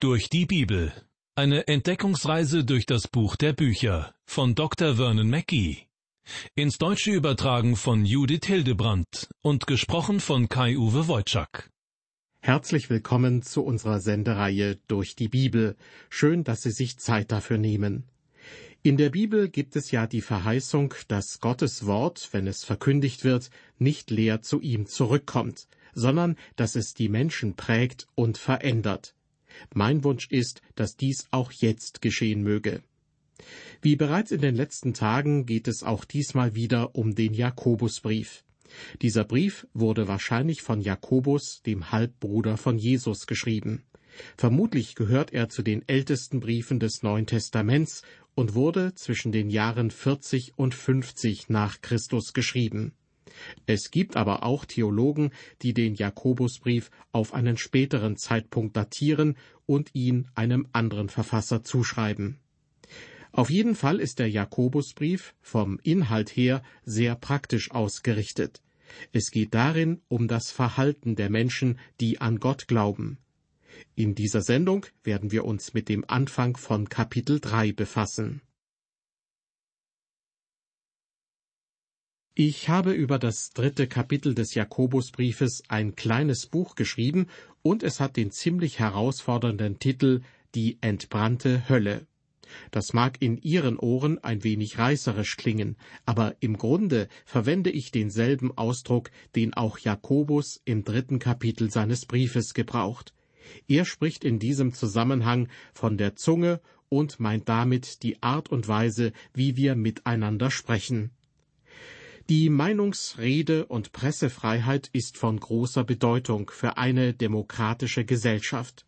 Durch die Bibel. Eine Entdeckungsreise durch das Buch der Bücher von Dr. Vernon Mackey. Ins Deutsche übertragen von Judith Hildebrandt und gesprochen von Kai-Uwe Wojczak. Herzlich willkommen zu unserer Sendereihe Durch die Bibel. Schön, dass Sie sich Zeit dafür nehmen. In der Bibel gibt es ja die Verheißung, dass Gottes Wort, wenn es verkündigt wird, nicht leer zu ihm zurückkommt, sondern dass es die Menschen prägt und verändert. Mein Wunsch ist, dass dies auch jetzt geschehen möge. Wie bereits in den letzten Tagen geht es auch diesmal wieder um den Jakobusbrief. Dieser Brief wurde wahrscheinlich von Jakobus, dem Halbbruder von Jesus, geschrieben. Vermutlich gehört er zu den ältesten Briefen des Neuen Testaments und wurde zwischen den Jahren 40 und 50 nach Christus geschrieben. Es gibt aber auch Theologen, die den Jakobusbrief auf einen späteren Zeitpunkt datieren und ihn einem anderen Verfasser zuschreiben. Auf jeden Fall ist der Jakobusbrief vom Inhalt her sehr praktisch ausgerichtet. Es geht darin um das Verhalten der Menschen, die an Gott glauben. In dieser Sendung werden wir uns mit dem Anfang von Kapitel 3 befassen. Ich habe über das dritte Kapitel des Jakobusbriefes ein kleines Buch geschrieben und es hat den ziemlich herausfordernden Titel Die entbrannte Hölle. Das mag in Ihren Ohren ein wenig reißerisch klingen, aber im Grunde verwende ich denselben Ausdruck, den auch Jakobus im dritten Kapitel seines Briefes gebraucht. Er spricht in diesem Zusammenhang von der Zunge und meint damit die Art und Weise, wie wir miteinander sprechen. Die Meinungsrede und Pressefreiheit ist von großer Bedeutung für eine demokratische Gesellschaft.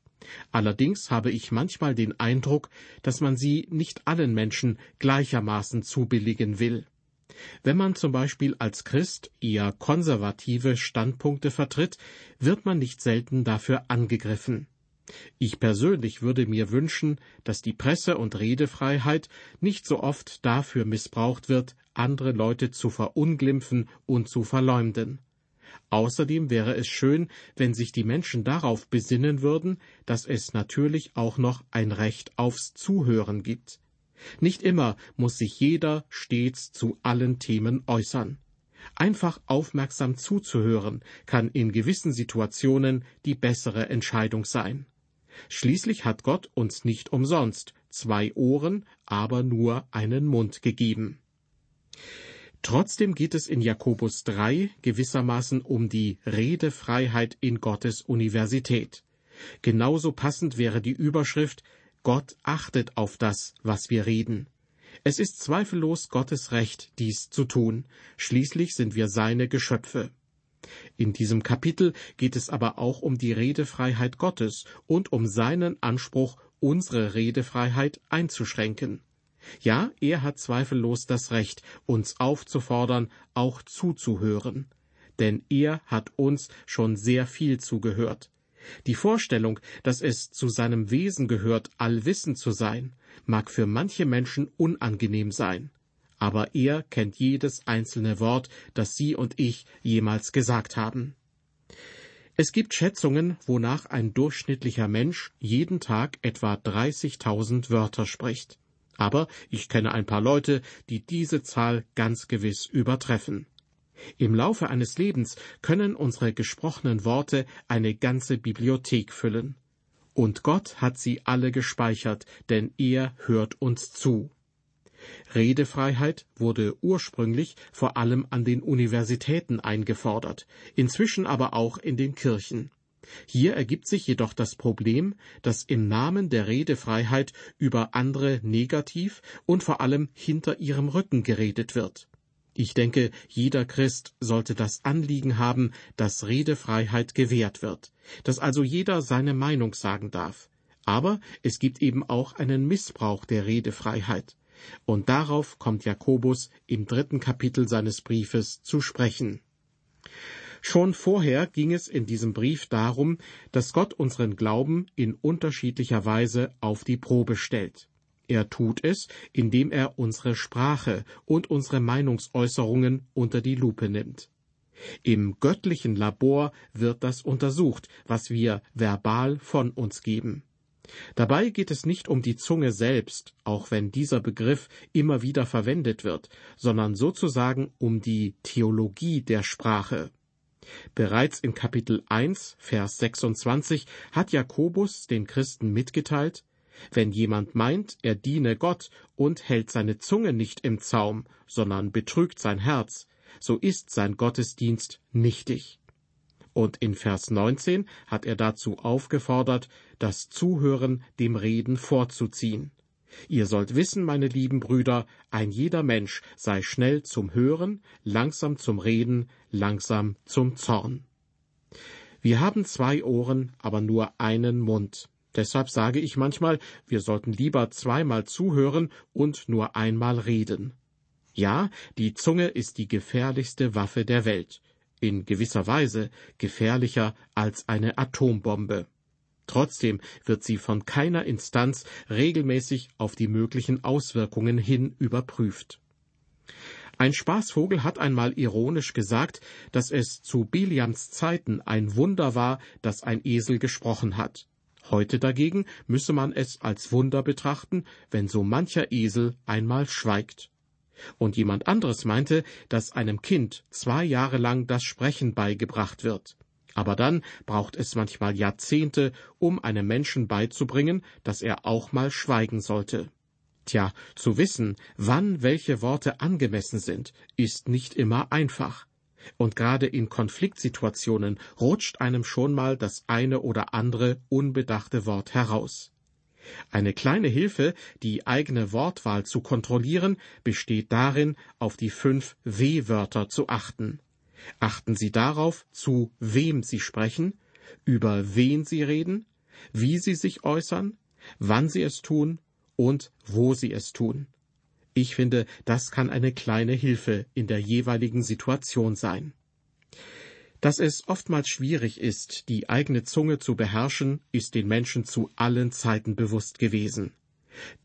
Allerdings habe ich manchmal den Eindruck, dass man sie nicht allen Menschen gleichermaßen zubilligen will. Wenn man zum Beispiel als Christ eher konservative Standpunkte vertritt, wird man nicht selten dafür angegriffen. Ich persönlich würde mir wünschen, dass die Presse- und Redefreiheit nicht so oft dafür missbraucht wird, andere Leute zu verunglimpfen und zu verleumden. Außerdem wäre es schön, wenn sich die Menschen darauf besinnen würden, dass es natürlich auch noch ein Recht aufs Zuhören gibt. Nicht immer muss sich jeder stets zu allen Themen äußern. Einfach aufmerksam zuzuhören kann in gewissen Situationen die bessere Entscheidung sein. Schließlich hat Gott uns nicht umsonst zwei Ohren, aber nur einen Mund gegeben. Trotzdem geht es in Jakobus 3 gewissermaßen um die Redefreiheit in Gottes Universität. Genauso passend wäre die Überschrift Gott achtet auf das, was wir reden. Es ist zweifellos Gottes Recht, dies zu tun. Schließlich sind wir seine Geschöpfe. In diesem Kapitel geht es aber auch um die Redefreiheit Gottes und um seinen Anspruch, unsere Redefreiheit einzuschränken. Ja, er hat zweifellos das Recht, uns aufzufordern, auch zuzuhören. Denn er hat uns schon sehr viel zugehört. Die Vorstellung, dass es zu seinem Wesen gehört, allwissend zu sein, mag für manche Menschen unangenehm sein aber er kennt jedes einzelne Wort, das Sie und ich jemals gesagt haben. Es gibt Schätzungen, wonach ein durchschnittlicher Mensch jeden Tag etwa 30.000 Wörter spricht. Aber ich kenne ein paar Leute, die diese Zahl ganz gewiss übertreffen. Im Laufe eines Lebens können unsere gesprochenen Worte eine ganze Bibliothek füllen. Und Gott hat sie alle gespeichert, denn er hört uns zu. Redefreiheit wurde ursprünglich vor allem an den Universitäten eingefordert, inzwischen aber auch in den Kirchen. Hier ergibt sich jedoch das Problem, dass im Namen der Redefreiheit über andere negativ und vor allem hinter ihrem Rücken geredet wird. Ich denke, jeder Christ sollte das Anliegen haben, dass Redefreiheit gewährt wird, dass also jeder seine Meinung sagen darf. Aber es gibt eben auch einen Missbrauch der Redefreiheit. Und darauf kommt Jakobus im dritten Kapitel seines Briefes zu sprechen. Schon vorher ging es in diesem Brief darum, dass Gott unseren Glauben in unterschiedlicher Weise auf die Probe stellt. Er tut es, indem er unsere Sprache und unsere Meinungsäußerungen unter die Lupe nimmt. Im göttlichen Labor wird das untersucht, was wir verbal von uns geben. Dabei geht es nicht um die Zunge selbst, auch wenn dieser Begriff immer wieder verwendet wird, sondern sozusagen um die Theologie der Sprache. Bereits in Kapitel 1, Vers 26 hat Jakobus den Christen mitgeteilt, wenn jemand meint, er diene Gott und hält seine Zunge nicht im Zaum, sondern betrügt sein Herz, so ist sein Gottesdienst nichtig. Und in Vers 19 hat er dazu aufgefordert, das Zuhören dem Reden vorzuziehen. Ihr sollt wissen, meine lieben Brüder, ein jeder Mensch sei schnell zum Hören, langsam zum Reden, langsam zum Zorn. Wir haben zwei Ohren, aber nur einen Mund. Deshalb sage ich manchmal, wir sollten lieber zweimal zuhören und nur einmal reden. Ja, die Zunge ist die gefährlichste Waffe der Welt, in gewisser Weise gefährlicher als eine Atombombe. Trotzdem wird sie von keiner Instanz regelmäßig auf die möglichen Auswirkungen hin überprüft. Ein Spaßvogel hat einmal ironisch gesagt, dass es zu Biliams Zeiten ein Wunder war, dass ein Esel gesprochen hat. Heute dagegen müsse man es als Wunder betrachten, wenn so mancher Esel einmal schweigt. Und jemand anderes meinte, dass einem Kind zwei Jahre lang das Sprechen beigebracht wird. Aber dann braucht es manchmal Jahrzehnte, um einem Menschen beizubringen, dass er auch mal schweigen sollte. Tja, zu wissen, wann welche Worte angemessen sind, ist nicht immer einfach. Und gerade in Konfliktsituationen rutscht einem schon mal das eine oder andere unbedachte Wort heraus. Eine kleine Hilfe, die eigene Wortwahl zu kontrollieren, besteht darin, auf die fünf W-Wörter zu achten. Achten Sie darauf, zu wem Sie sprechen, über wen Sie reden, wie Sie sich äußern, wann Sie es tun und wo Sie es tun. Ich finde, das kann eine kleine Hilfe in der jeweiligen Situation sein. Dass es oftmals schwierig ist, die eigene Zunge zu beherrschen, ist den Menschen zu allen Zeiten bewusst gewesen.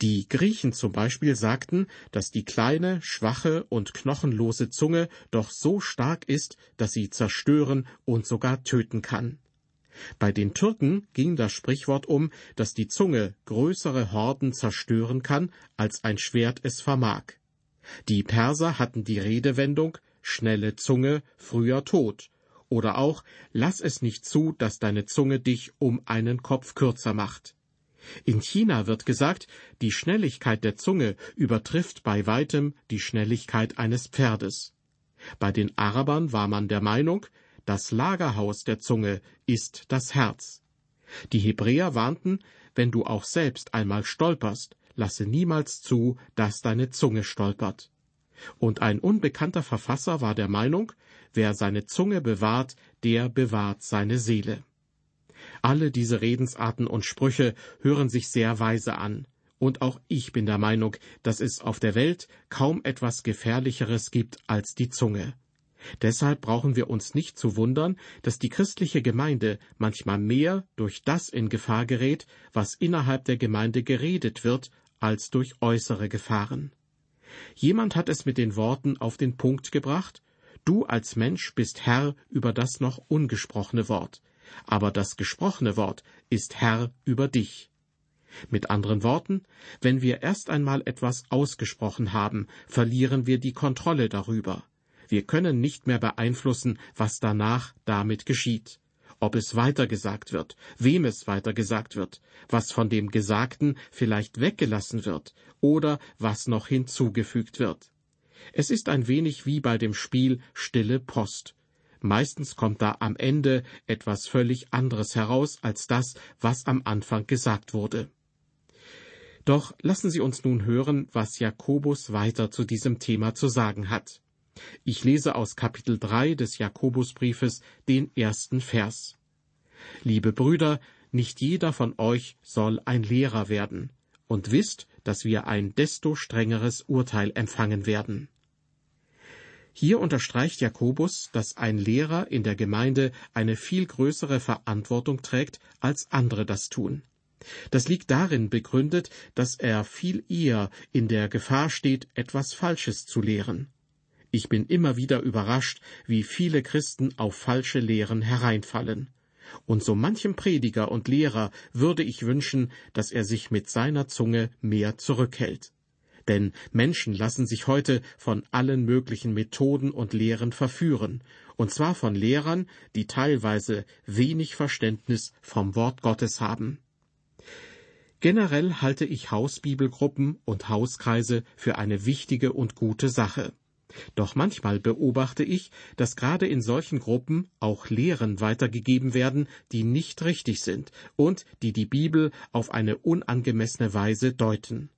Die Griechen zum Beispiel sagten, dass die kleine, schwache und knochenlose Zunge doch so stark ist, dass sie zerstören und sogar töten kann. Bei den Türken ging das Sprichwort um, dass die Zunge größere Horden zerstören kann, als ein Schwert es vermag. Die Perser hatten die Redewendung schnelle Zunge, früher Tod, oder auch lass es nicht zu, dass deine Zunge dich um einen Kopf kürzer macht. In China wird gesagt, die Schnelligkeit der Zunge übertrifft bei weitem die Schnelligkeit eines Pferdes. Bei den Arabern war man der Meinung, das Lagerhaus der Zunge ist das Herz. Die Hebräer warnten, wenn du auch selbst einmal stolperst, lasse niemals zu, dass deine Zunge stolpert. Und ein unbekannter Verfasser war der Meinung, wer seine Zunge bewahrt, der bewahrt seine Seele. Alle diese Redensarten und Sprüche hören sich sehr weise an, und auch ich bin der Meinung, dass es auf der Welt kaum etwas Gefährlicheres gibt als die Zunge. Deshalb brauchen wir uns nicht zu wundern, dass die christliche Gemeinde manchmal mehr durch das in Gefahr gerät, was innerhalb der Gemeinde geredet wird, als durch äußere Gefahren. Jemand hat es mit den Worten auf den Punkt gebracht, du als Mensch bist Herr über das noch ungesprochene Wort, aber das gesprochene Wort ist Herr über dich. Mit anderen Worten, wenn wir erst einmal etwas ausgesprochen haben, verlieren wir die Kontrolle darüber. Wir können nicht mehr beeinflussen, was danach damit geschieht. Ob es weitergesagt wird, wem es weitergesagt wird, was von dem Gesagten vielleicht weggelassen wird oder was noch hinzugefügt wird. Es ist ein wenig wie bei dem Spiel Stille Post. Meistens kommt da am Ende etwas völlig anderes heraus als das, was am Anfang gesagt wurde. Doch lassen Sie uns nun hören, was Jakobus weiter zu diesem Thema zu sagen hat. Ich lese aus Kapitel 3 des Jakobusbriefes den ersten Vers. Liebe Brüder, nicht jeder von euch soll ein Lehrer werden, und wisst, dass wir ein desto strengeres Urteil empfangen werden. Hier unterstreicht Jakobus, dass ein Lehrer in der Gemeinde eine viel größere Verantwortung trägt, als andere das tun. Das liegt darin begründet, dass er viel eher in der Gefahr steht, etwas Falsches zu lehren. Ich bin immer wieder überrascht, wie viele Christen auf falsche Lehren hereinfallen. Und so manchem Prediger und Lehrer würde ich wünschen, dass er sich mit seiner Zunge mehr zurückhält. Denn Menschen lassen sich heute von allen möglichen Methoden und Lehren verführen, und zwar von Lehrern, die teilweise wenig Verständnis vom Wort Gottes haben. Generell halte ich Hausbibelgruppen und Hauskreise für eine wichtige und gute Sache. Doch manchmal beobachte ich, dass gerade in solchen Gruppen auch Lehren weitergegeben werden, die nicht richtig sind und die die Bibel auf eine unangemessene Weise deuten.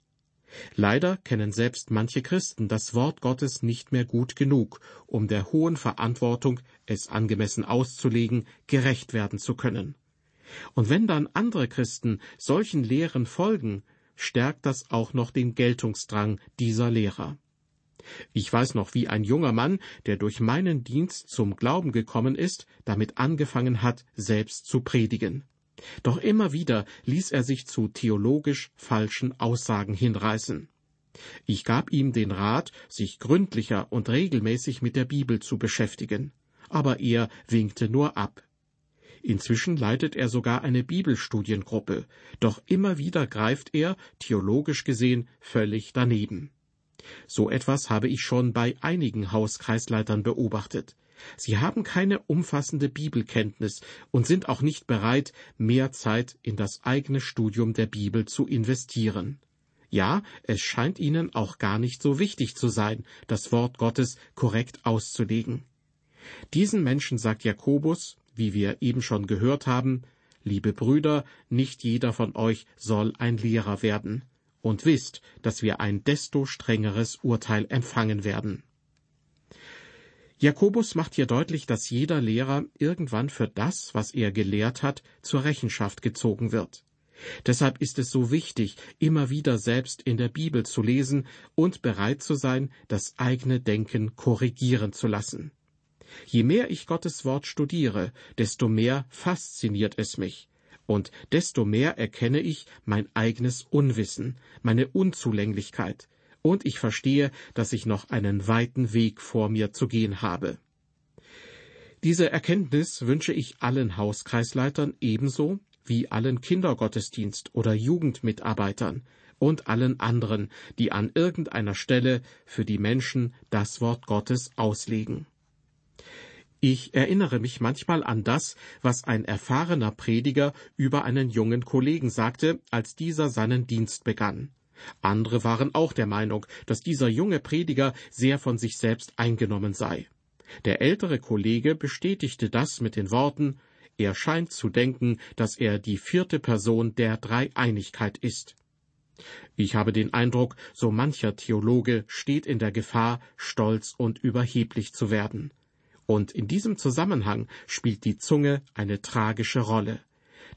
Leider kennen selbst manche Christen das Wort Gottes nicht mehr gut genug, um der hohen Verantwortung, es angemessen auszulegen, gerecht werden zu können. Und wenn dann andere Christen solchen Lehren folgen, stärkt das auch noch den Geltungsdrang dieser Lehrer. Ich weiß noch, wie ein junger Mann, der durch meinen Dienst zum Glauben gekommen ist, damit angefangen hat, selbst zu predigen. Doch immer wieder ließ er sich zu theologisch falschen Aussagen hinreißen. Ich gab ihm den Rat, sich gründlicher und regelmäßig mit der Bibel zu beschäftigen, aber er winkte nur ab. Inzwischen leitet er sogar eine Bibelstudiengruppe, doch immer wieder greift er, theologisch gesehen, völlig daneben. So etwas habe ich schon bei einigen Hauskreisleitern beobachtet. Sie haben keine umfassende Bibelkenntnis und sind auch nicht bereit, mehr Zeit in das eigene Studium der Bibel zu investieren. Ja, es scheint ihnen auch gar nicht so wichtig zu sein, das Wort Gottes korrekt auszulegen. Diesen Menschen sagt Jakobus, wie wir eben schon gehört haben, Liebe Brüder, nicht jeder von euch soll ein Lehrer werden, und wisst, dass wir ein desto strengeres Urteil empfangen werden. Jakobus macht hier deutlich, dass jeder Lehrer irgendwann für das, was er gelehrt hat, zur Rechenschaft gezogen wird. Deshalb ist es so wichtig, immer wieder selbst in der Bibel zu lesen und bereit zu sein, das eigene Denken korrigieren zu lassen. Je mehr ich Gottes Wort studiere, desto mehr fasziniert es mich, und desto mehr erkenne ich mein eigenes Unwissen, meine Unzulänglichkeit, und ich verstehe, dass ich noch einen weiten Weg vor mir zu gehen habe. Diese Erkenntnis wünsche ich allen Hauskreisleitern ebenso wie allen Kindergottesdienst- oder Jugendmitarbeitern und allen anderen, die an irgendeiner Stelle für die Menschen das Wort Gottes auslegen. Ich erinnere mich manchmal an das, was ein erfahrener Prediger über einen jungen Kollegen sagte, als dieser seinen Dienst begann. Andere waren auch der Meinung, dass dieser junge Prediger sehr von sich selbst eingenommen sei. Der ältere Kollege bestätigte das mit den Worten Er scheint zu denken, dass er die vierte Person der Dreieinigkeit ist. Ich habe den Eindruck, so mancher Theologe steht in der Gefahr, stolz und überheblich zu werden. Und in diesem Zusammenhang spielt die Zunge eine tragische Rolle.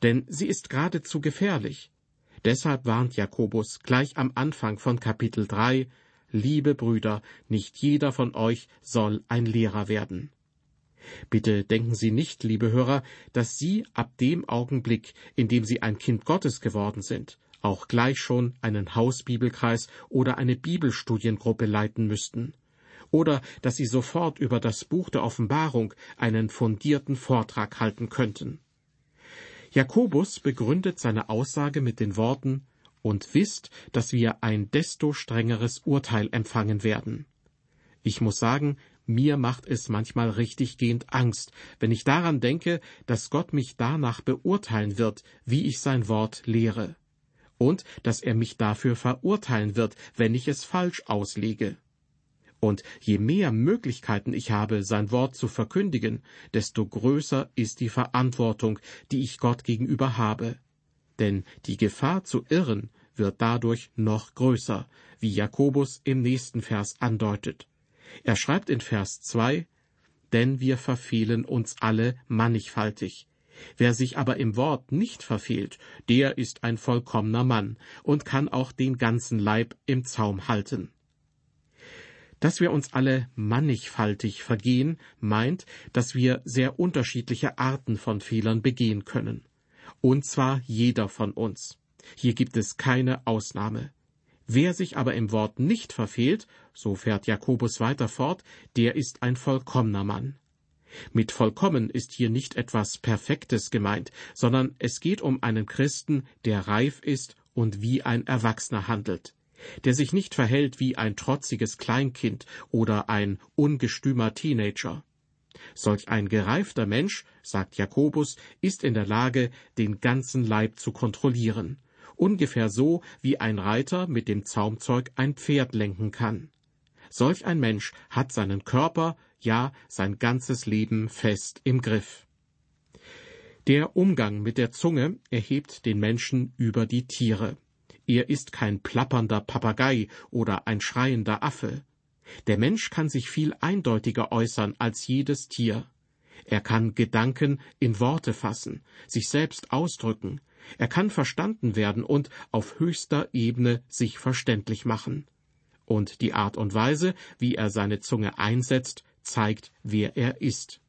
Denn sie ist geradezu gefährlich. Deshalb warnt Jakobus gleich am Anfang von Kapitel 3, Liebe Brüder, nicht jeder von euch soll ein Lehrer werden. Bitte denken Sie nicht, liebe Hörer, dass Sie ab dem Augenblick, in dem Sie ein Kind Gottes geworden sind, auch gleich schon einen Hausbibelkreis oder eine Bibelstudiengruppe leiten müssten, oder dass Sie sofort über das Buch der Offenbarung einen fundierten Vortrag halten könnten. Jakobus begründet seine Aussage mit den Worten und wisst, dass wir ein desto strengeres Urteil empfangen werden. Ich muss sagen, mir macht es manchmal richtiggehend Angst, wenn ich daran denke, dass Gott mich danach beurteilen wird, wie ich sein Wort lehre, und dass er mich dafür verurteilen wird, wenn ich es falsch auslege. Und je mehr Möglichkeiten ich habe, sein Wort zu verkündigen, desto größer ist die Verantwortung, die ich Gott gegenüber habe. Denn die Gefahr zu irren wird dadurch noch größer, wie Jakobus im nächsten Vers andeutet. Er schreibt in Vers zwei, denn wir verfehlen uns alle mannigfaltig. Wer sich aber im Wort nicht verfehlt, der ist ein vollkommener Mann und kann auch den ganzen Leib im Zaum halten. Dass wir uns alle mannigfaltig vergehen, meint, dass wir sehr unterschiedliche Arten von Fehlern begehen können. Und zwar jeder von uns. Hier gibt es keine Ausnahme. Wer sich aber im Wort nicht verfehlt, so fährt Jakobus weiter fort, der ist ein vollkommener Mann. Mit vollkommen ist hier nicht etwas Perfektes gemeint, sondern es geht um einen Christen, der reif ist und wie ein Erwachsener handelt, der sich nicht verhält wie ein trotziges Kleinkind oder ein ungestümer Teenager. Solch ein gereifter Mensch, sagt Jakobus, ist in der Lage, den ganzen Leib zu kontrollieren, ungefähr so wie ein Reiter mit dem Zaumzeug ein Pferd lenken kann. Solch ein Mensch hat seinen Körper, ja sein ganzes Leben fest im Griff. Der Umgang mit der Zunge erhebt den Menschen über die Tiere. Er ist kein plappernder Papagei oder ein schreiender Affe. Der Mensch kann sich viel eindeutiger äußern als jedes Tier. Er kann Gedanken in Worte fassen, sich selbst ausdrücken, er kann verstanden werden und auf höchster Ebene sich verständlich machen. Und die Art und Weise, wie er seine Zunge einsetzt, zeigt, wer er ist.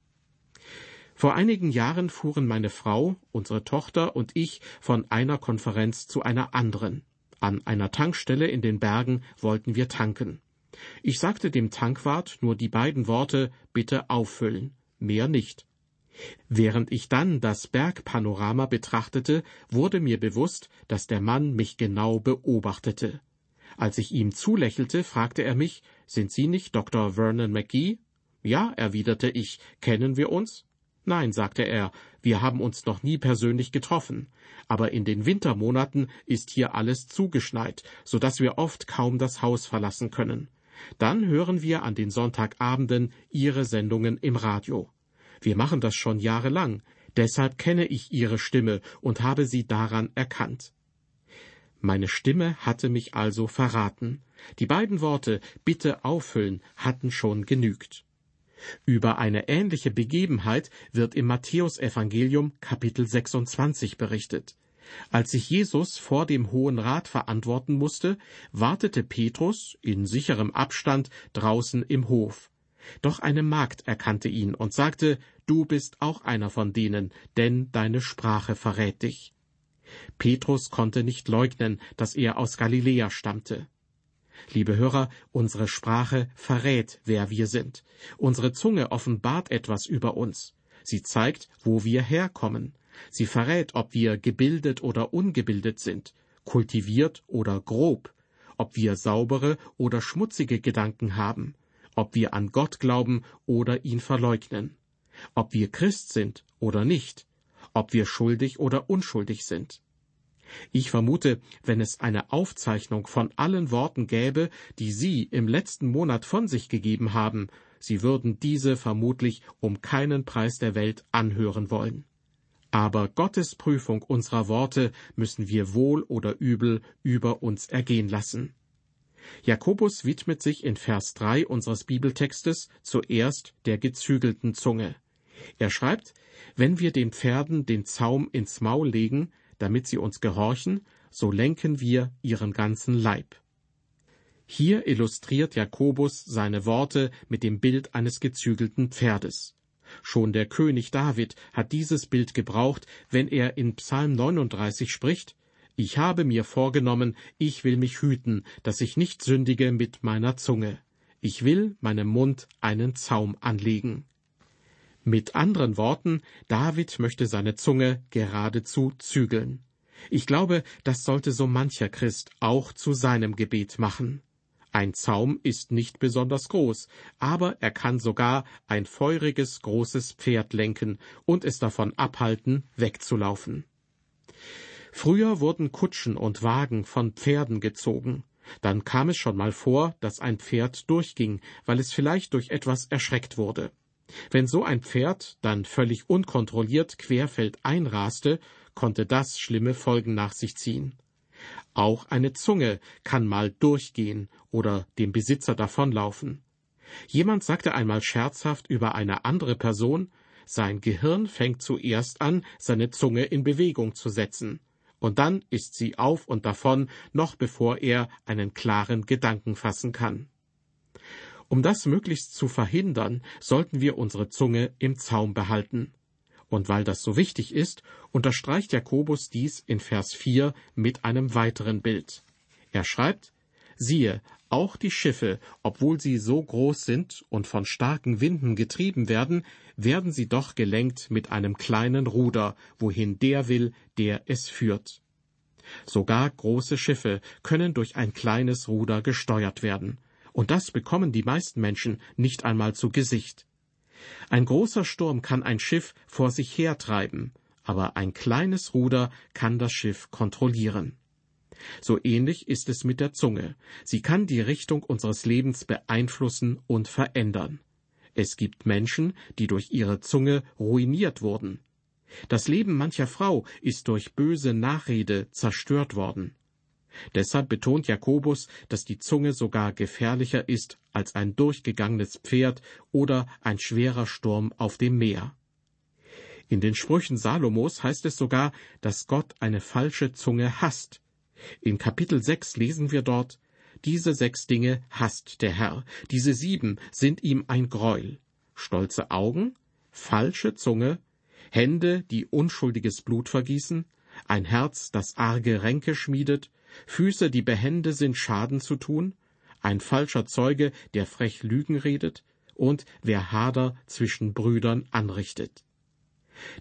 Vor einigen Jahren fuhren meine Frau, unsere Tochter und ich von einer Konferenz zu einer anderen. An einer Tankstelle in den Bergen wollten wir tanken. Ich sagte dem Tankwart nur die beiden Worte Bitte auffüllen, mehr nicht. Während ich dann das Bergpanorama betrachtete, wurde mir bewusst, dass der Mann mich genau beobachtete. Als ich ihm zulächelte, fragte er mich, sind Sie nicht Dr. Vernon McGee? Ja, erwiderte ich, kennen wir uns? Nein, sagte er, wir haben uns noch nie persönlich getroffen, aber in den Wintermonaten ist hier alles zugeschneit, so dass wir oft kaum das Haus verlassen können. Dann hören wir an den Sonntagabenden Ihre Sendungen im Radio. Wir machen das schon jahrelang, deshalb kenne ich Ihre Stimme und habe sie daran erkannt. Meine Stimme hatte mich also verraten. Die beiden Worte Bitte auffüllen hatten schon genügt. Über eine ähnliche Begebenheit wird im Matthäusevangelium Kapitel 26 berichtet. Als sich Jesus vor dem Hohen Rat verantworten musste, wartete Petrus in sicherem Abstand draußen im Hof. Doch eine Magd erkannte ihn und sagte, Du bist auch einer von denen, denn deine Sprache verrät dich. Petrus konnte nicht leugnen, dass er aus Galiläa stammte. Liebe Hörer, unsere Sprache verrät, wer wir sind. Unsere Zunge offenbart etwas über uns. Sie zeigt, wo wir herkommen. Sie verrät, ob wir gebildet oder ungebildet sind, kultiviert oder grob, ob wir saubere oder schmutzige Gedanken haben, ob wir an Gott glauben oder ihn verleugnen, ob wir Christ sind oder nicht, ob wir schuldig oder unschuldig sind. Ich vermute, wenn es eine Aufzeichnung von allen Worten gäbe, die Sie im letzten Monat von sich gegeben haben, Sie würden diese vermutlich um keinen Preis der Welt anhören wollen. Aber Gottes Prüfung unserer Worte müssen wir wohl oder übel über uns ergehen lassen. Jakobus widmet sich in Vers 3 unseres Bibeltextes zuerst der gezügelten Zunge. Er schreibt, wenn wir den Pferden den Zaum ins Maul legen, damit sie uns gehorchen, so lenken wir ihren ganzen Leib. Hier illustriert Jakobus seine Worte mit dem Bild eines gezügelten Pferdes. Schon der König David hat dieses Bild gebraucht, wenn er in Psalm 39 spricht, Ich habe mir vorgenommen, ich will mich hüten, dass ich nicht sündige mit meiner Zunge. Ich will meinem Mund einen Zaum anlegen. Mit anderen Worten, David möchte seine Zunge geradezu zügeln. Ich glaube, das sollte so mancher Christ auch zu seinem Gebet machen. Ein Zaum ist nicht besonders groß, aber er kann sogar ein feuriges großes Pferd lenken und es davon abhalten, wegzulaufen. Früher wurden Kutschen und Wagen von Pferden gezogen. Dann kam es schon mal vor, dass ein Pferd durchging, weil es vielleicht durch etwas erschreckt wurde. Wenn so ein Pferd dann völlig unkontrolliert querfeld einraste, konnte das schlimme Folgen nach sich ziehen. Auch eine Zunge kann mal durchgehen oder dem Besitzer davonlaufen. Jemand sagte einmal scherzhaft über eine andere Person, sein Gehirn fängt zuerst an, seine Zunge in Bewegung zu setzen, und dann ist sie auf und davon, noch bevor er einen klaren Gedanken fassen kann. Um das möglichst zu verhindern, sollten wir unsere Zunge im Zaum behalten. Und weil das so wichtig ist, unterstreicht Jakobus dies in Vers 4 mit einem weiteren Bild. Er schreibt, Siehe, auch die Schiffe, obwohl sie so groß sind und von starken Winden getrieben werden, werden sie doch gelenkt mit einem kleinen Ruder, wohin der will, der es führt. Sogar große Schiffe können durch ein kleines Ruder gesteuert werden, und das bekommen die meisten Menschen nicht einmal zu Gesicht. Ein großer Sturm kann ein Schiff vor sich hertreiben, aber ein kleines Ruder kann das Schiff kontrollieren. So ähnlich ist es mit der Zunge. Sie kann die Richtung unseres Lebens beeinflussen und verändern. Es gibt Menschen, die durch ihre Zunge ruiniert wurden. Das Leben mancher Frau ist durch böse Nachrede zerstört worden. Deshalb betont Jakobus, dass die Zunge sogar gefährlicher ist als ein durchgegangenes Pferd oder ein schwerer Sturm auf dem Meer. In den Sprüchen Salomos heißt es sogar, dass Gott eine falsche Zunge hasst. In Kapitel 6 lesen wir dort, diese sechs Dinge hasst der Herr, diese sieben sind ihm ein Greuel. Stolze Augen, falsche Zunge, Hände, die unschuldiges Blut vergießen, ein Herz, das arge Ränke schmiedet, Füße, die behende sind, Schaden zu tun, ein falscher Zeuge, der frech Lügen redet, und wer Hader zwischen Brüdern anrichtet.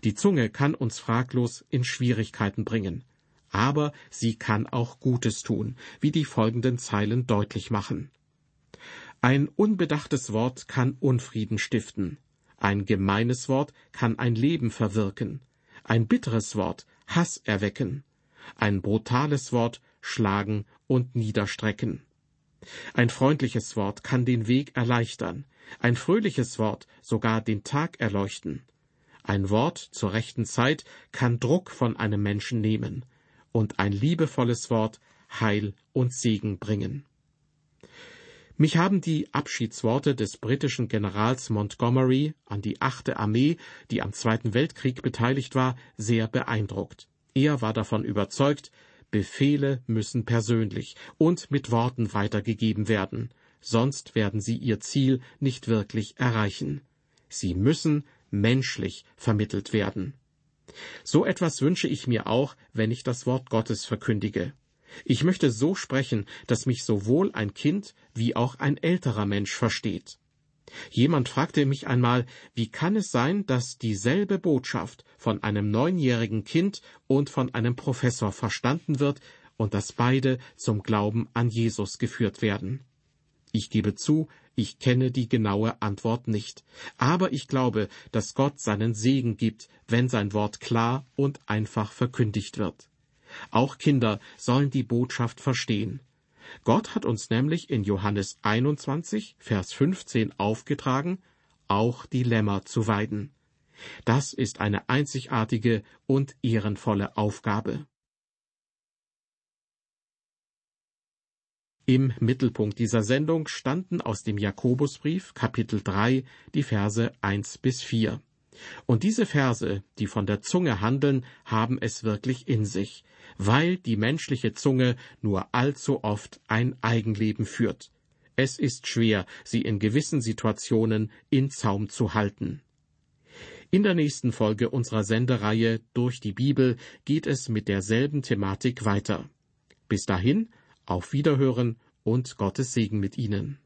Die Zunge kann uns fraglos in Schwierigkeiten bringen. Aber sie kann auch Gutes tun, wie die folgenden Zeilen deutlich machen. Ein unbedachtes Wort kann Unfrieden stiften, ein gemeines Wort kann ein Leben verwirken, ein bitteres Wort Hass erwecken, ein brutales Wort schlagen und niederstrecken. Ein freundliches Wort kann den Weg erleichtern, ein fröhliches Wort sogar den Tag erleuchten. Ein Wort zur rechten Zeit kann Druck von einem Menschen nehmen, und ein liebevolles Wort Heil und Segen bringen. Mich haben die Abschiedsworte des britischen Generals Montgomery an die achte Armee, die am Zweiten Weltkrieg beteiligt war, sehr beeindruckt. Er war davon überzeugt, Befehle müssen persönlich und mit Worten weitergegeben werden, sonst werden sie ihr Ziel nicht wirklich erreichen. Sie müssen menschlich vermittelt werden. So etwas wünsche ich mir auch, wenn ich das Wort Gottes verkündige. Ich möchte so sprechen, dass mich sowohl ein Kind wie auch ein älterer Mensch versteht. Jemand fragte mich einmal, wie kann es sein, dass dieselbe Botschaft von einem neunjährigen Kind und von einem Professor verstanden wird und dass beide zum Glauben an Jesus geführt werden. Ich gebe zu, ich kenne die genaue Antwort nicht, aber ich glaube, dass Gott seinen Segen gibt, wenn sein Wort klar und einfach verkündigt wird. Auch Kinder sollen die Botschaft verstehen. Gott hat uns nämlich in Johannes 21, Vers 15 aufgetragen, auch die Lämmer zu weiden. Das ist eine einzigartige und ehrenvolle Aufgabe. Im Mittelpunkt dieser Sendung standen aus dem Jakobusbrief Kapitel 3 die Verse 1 bis 4. Und diese Verse, die von der Zunge handeln, haben es wirklich in sich, weil die menschliche Zunge nur allzu oft ein Eigenleben führt. Es ist schwer, sie in gewissen Situationen in Zaum zu halten. In der nächsten Folge unserer Sendereihe Durch die Bibel geht es mit derselben Thematik weiter. Bis dahin auf Wiederhören und Gottes Segen mit Ihnen.